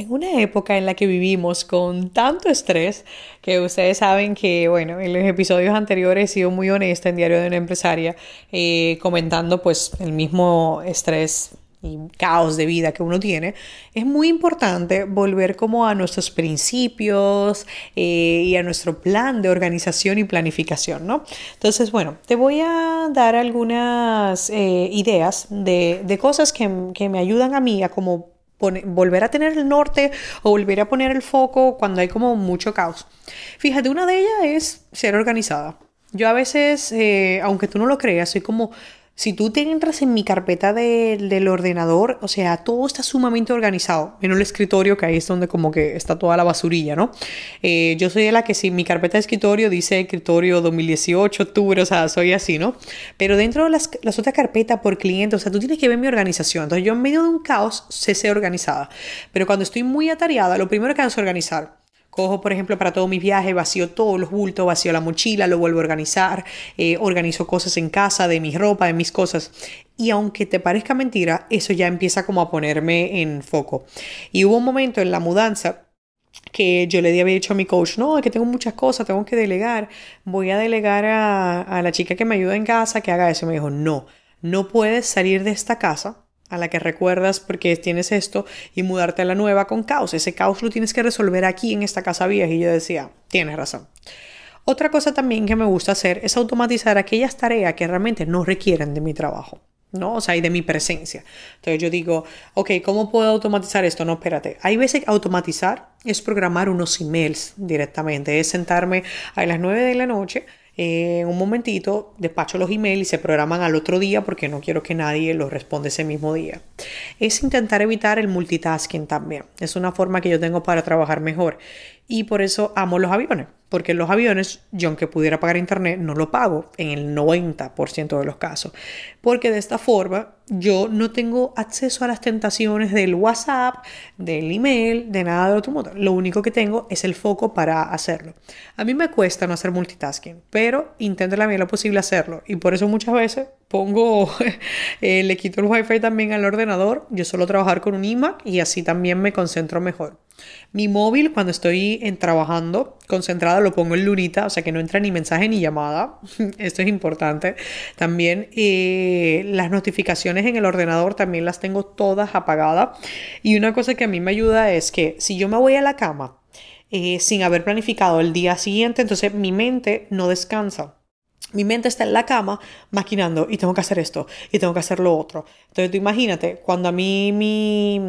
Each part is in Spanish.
En una época en la que vivimos con tanto estrés, que ustedes saben que, bueno, en los episodios anteriores he sido muy honesta en Diario de una Empresaria, eh, comentando pues el mismo estrés y caos de vida que uno tiene, es muy importante volver como a nuestros principios eh, y a nuestro plan de organización y planificación, ¿no? Entonces, bueno, te voy a dar algunas eh, ideas de, de cosas que, que, me ayudan a mí a como volver a tener el norte o volver a poner el foco cuando hay como mucho caos. Fíjate, una de ellas es ser organizada. Yo a veces, eh, aunque tú no lo creas, soy como si tú te entras en mi carpeta del ordenador, o sea, todo está sumamente organizado, menos el escritorio, que ahí es donde como que está toda la basurilla, ¿no? Eh, yo soy de la que si mi carpeta de escritorio dice escritorio 2018, octubre, o sea, soy así, ¿no? Pero dentro de las, las otras carpetas por cliente, o sea, tú tienes que ver mi organización. Entonces yo en medio de un caos sé ser organizada. Pero cuando estoy muy atareada, lo primero que hago es organizar. Por ejemplo, para todo mi viaje, vacío todos los bultos, vacío la mochila, lo vuelvo a organizar, eh, organizo cosas en casa, de mi ropa, de mis cosas. Y aunque te parezca mentira, eso ya empieza como a ponerme en foco. Y hubo un momento en la mudanza que yo le había dicho a mi coach, no, es que tengo muchas cosas, tengo que delegar, voy a delegar a, a la chica que me ayuda en casa que haga eso. Y me dijo, no, no puedes salir de esta casa a la que recuerdas porque tienes esto y mudarte a la nueva con caos. Ese caos lo tienes que resolver aquí en esta casa vieja. Y yo decía, tienes razón. Otra cosa también que me gusta hacer es automatizar aquellas tareas que realmente no requieren de mi trabajo. ¿no? O sea, y de mi presencia. Entonces yo digo, ok, ¿cómo puedo automatizar esto? No, espérate. Hay veces automatizar es programar unos emails directamente, es sentarme a las 9 de la noche en un momentito despacho los emails y se programan al otro día porque no quiero que nadie los responda ese mismo día. Es intentar evitar el multitasking también. Es una forma que yo tengo para trabajar mejor. Y por eso amo los aviones. Porque los aviones, yo aunque pudiera pagar internet, no lo pago en el 90% de los casos. Porque de esta forma yo no tengo acceso a las tentaciones del WhatsApp, del email, de nada de otro modo. Lo único que tengo es el foco para hacerlo. A mí me cuesta no hacer multitasking, pero intento la medida posible hacerlo. Y por eso muchas veces pongo, eh, le quito el wifi también al ordenador. Yo suelo trabajar con un iMac y así también me concentro mejor. Mi móvil, cuando estoy en trabajando concentrada, lo pongo en lunita, o sea que no entra ni mensaje ni llamada. Esto es importante. También eh, las notificaciones en el ordenador también las tengo todas apagadas. Y una cosa que a mí me ayuda es que si yo me voy a la cama eh, sin haber planificado el día siguiente, entonces mi mente no descansa mi mente está en la cama maquinando y tengo que hacer esto y tengo que hacer lo otro. Entonces tú imagínate, cuando a mí mi,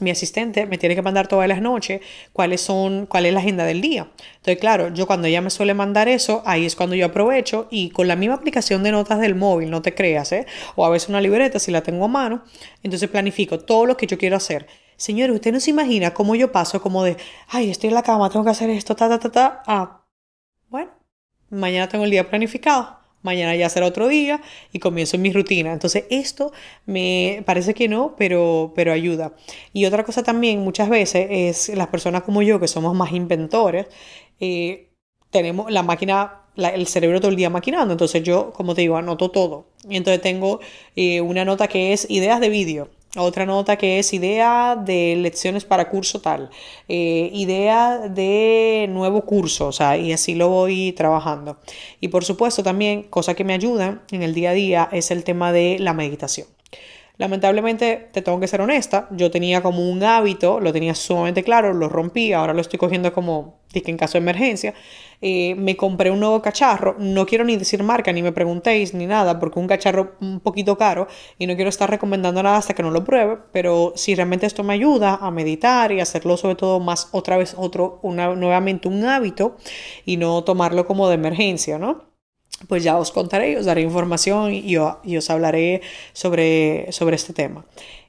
mi, asistente me tiene que mandar todas las noches cuáles son, cuál es la agenda del día. Entonces claro, yo cuando ella me suele mandar eso, ahí es cuando yo aprovecho y con la misma aplicación de notas del móvil, no te creas, ¿eh? o a veces una libreta si la tengo a mano, entonces planifico todo lo que yo quiero hacer. Señores, usted no se imagina cómo yo paso como de, ay, estoy en la cama, tengo que hacer esto, ta, ta, ta, ta, ah, bueno mañana tengo el día planificado, mañana ya será otro día y comienzo mi rutina. Entonces esto me parece que no, pero, pero ayuda. Y otra cosa también muchas veces es las personas como yo que somos más inventores, eh, tenemos la máquina el cerebro todo el día maquinando. Entonces yo, como te digo, anoto todo. Y entonces tengo eh, una nota que es ideas de vídeo. Otra nota que es idea de lecciones para curso tal, eh, idea de nuevo curso, o sea, y así lo voy trabajando. Y por supuesto también, cosa que me ayuda en el día a día es el tema de la meditación. Lamentablemente, te tengo que ser honesta, yo tenía como un hábito, lo tenía sumamente claro, lo rompí, ahora lo estoy cogiendo como que en caso de emergencia. Eh, me compré un nuevo cacharro, no quiero ni decir marca, ni me preguntéis, ni nada, porque un cacharro un poquito caro y no quiero estar recomendando nada hasta que no lo pruebe, pero si realmente esto me ayuda a meditar y hacerlo sobre todo más otra vez otro, una, nuevamente un hábito y no tomarlo como de emergencia, ¿no? Pues ya os contaré, os daré información y, os hablaré sobre, sobre este tema.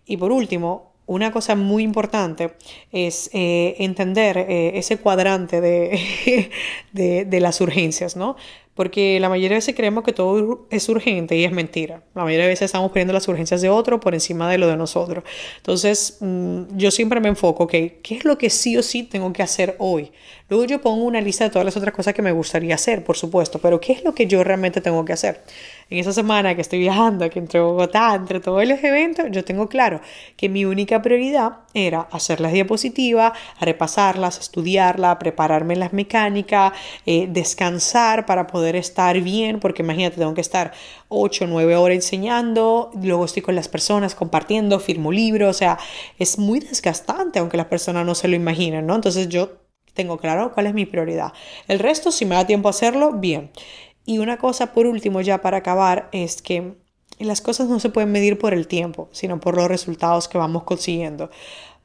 Y por último, una cosa muy importante es eh, entender eh, ese cuadrante de, de, las urgencias, ¿no? Porque la mayoría de veces creemos que todo es urgente y es mentira. La mayoría de veces estamos poniendo las urgencias de otro por encima de lo de nosotros. Entonces, mm, yo siempre me enfoco, que ¿qué es lo que sí o sí tengo que hacer hoy? Luego yo pongo una lista de todas las otras cosas que me gustaría hacer, por supuesto, pero ¿qué es lo que yo realmente tengo que hacer? En esa semana que estoy viajando, que entre Bogotá, entre todos los eventos, yo tengo claro que mi única prioridad era hacer las diapositivas, repasarlas, estudiarla, prepararme las mecánicas, eh, descansar para poder estar bien, porque imagínate, tengo que estar 8 o 9 horas enseñando, luego estoy con las personas compartiendo, firmo libros, o sea, es muy desgastante, aunque las personas no se lo imaginen, ¿no? Entonces yo tengo claro cuál es mi prioridad. El resto, si me da tiempo a hacerlo, bien. Y una cosa por último, ya para acabar, es que las cosas no se pueden medir por el tiempo, sino por los resultados que vamos consiguiendo.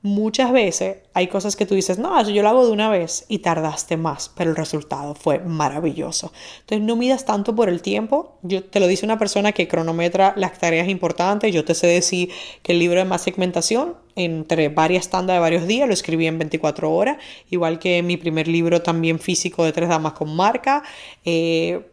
Muchas veces hay cosas que tú dices, no, eso yo lo hago de una vez y tardaste más, pero el resultado fue maravilloso. Entonces no midas tanto por el tiempo. Yo te lo dice una persona que cronometra las tareas importantes. Yo te sé decir que el libro de más segmentación entre varias tandas de varios días lo escribí en 24 horas, igual que mi primer libro también físico de tres damas con marca. Eh,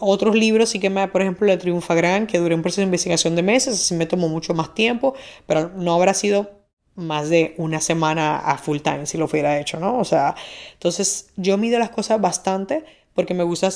otros libros sí que me, por ejemplo, el Triunfa Gran, que duró un proceso de investigación de meses, así me tomó mucho más tiempo, pero no habrá sido más de una semana a full time si lo hubiera hecho, ¿no? O sea, entonces yo mido las cosas bastante porque me gusta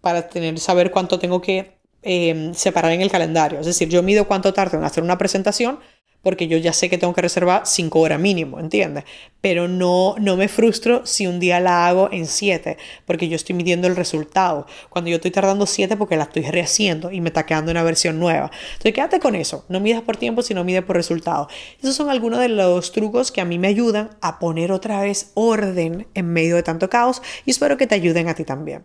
para tener, saber cuánto tengo que em, separar en el calendario. Es decir, yo mido cuánto tardo en hacer una presentación porque yo ya sé que tengo que reservar 5 horas mínimo, ¿entiendes? Pero no, no me frustro si un día la hago en 7, porque yo estoy midiendo el resultado. Cuando yo estoy tardando 7 porque la estoy rehaciendo y me está quedando una versión nueva. Entonces quédate con eso, no midas por tiempo, sino mides por resultado. Esos son algunos de los trucos que a mí me ayudan a poner otra vez orden en medio de tanto caos y espero que te ayuden a ti también.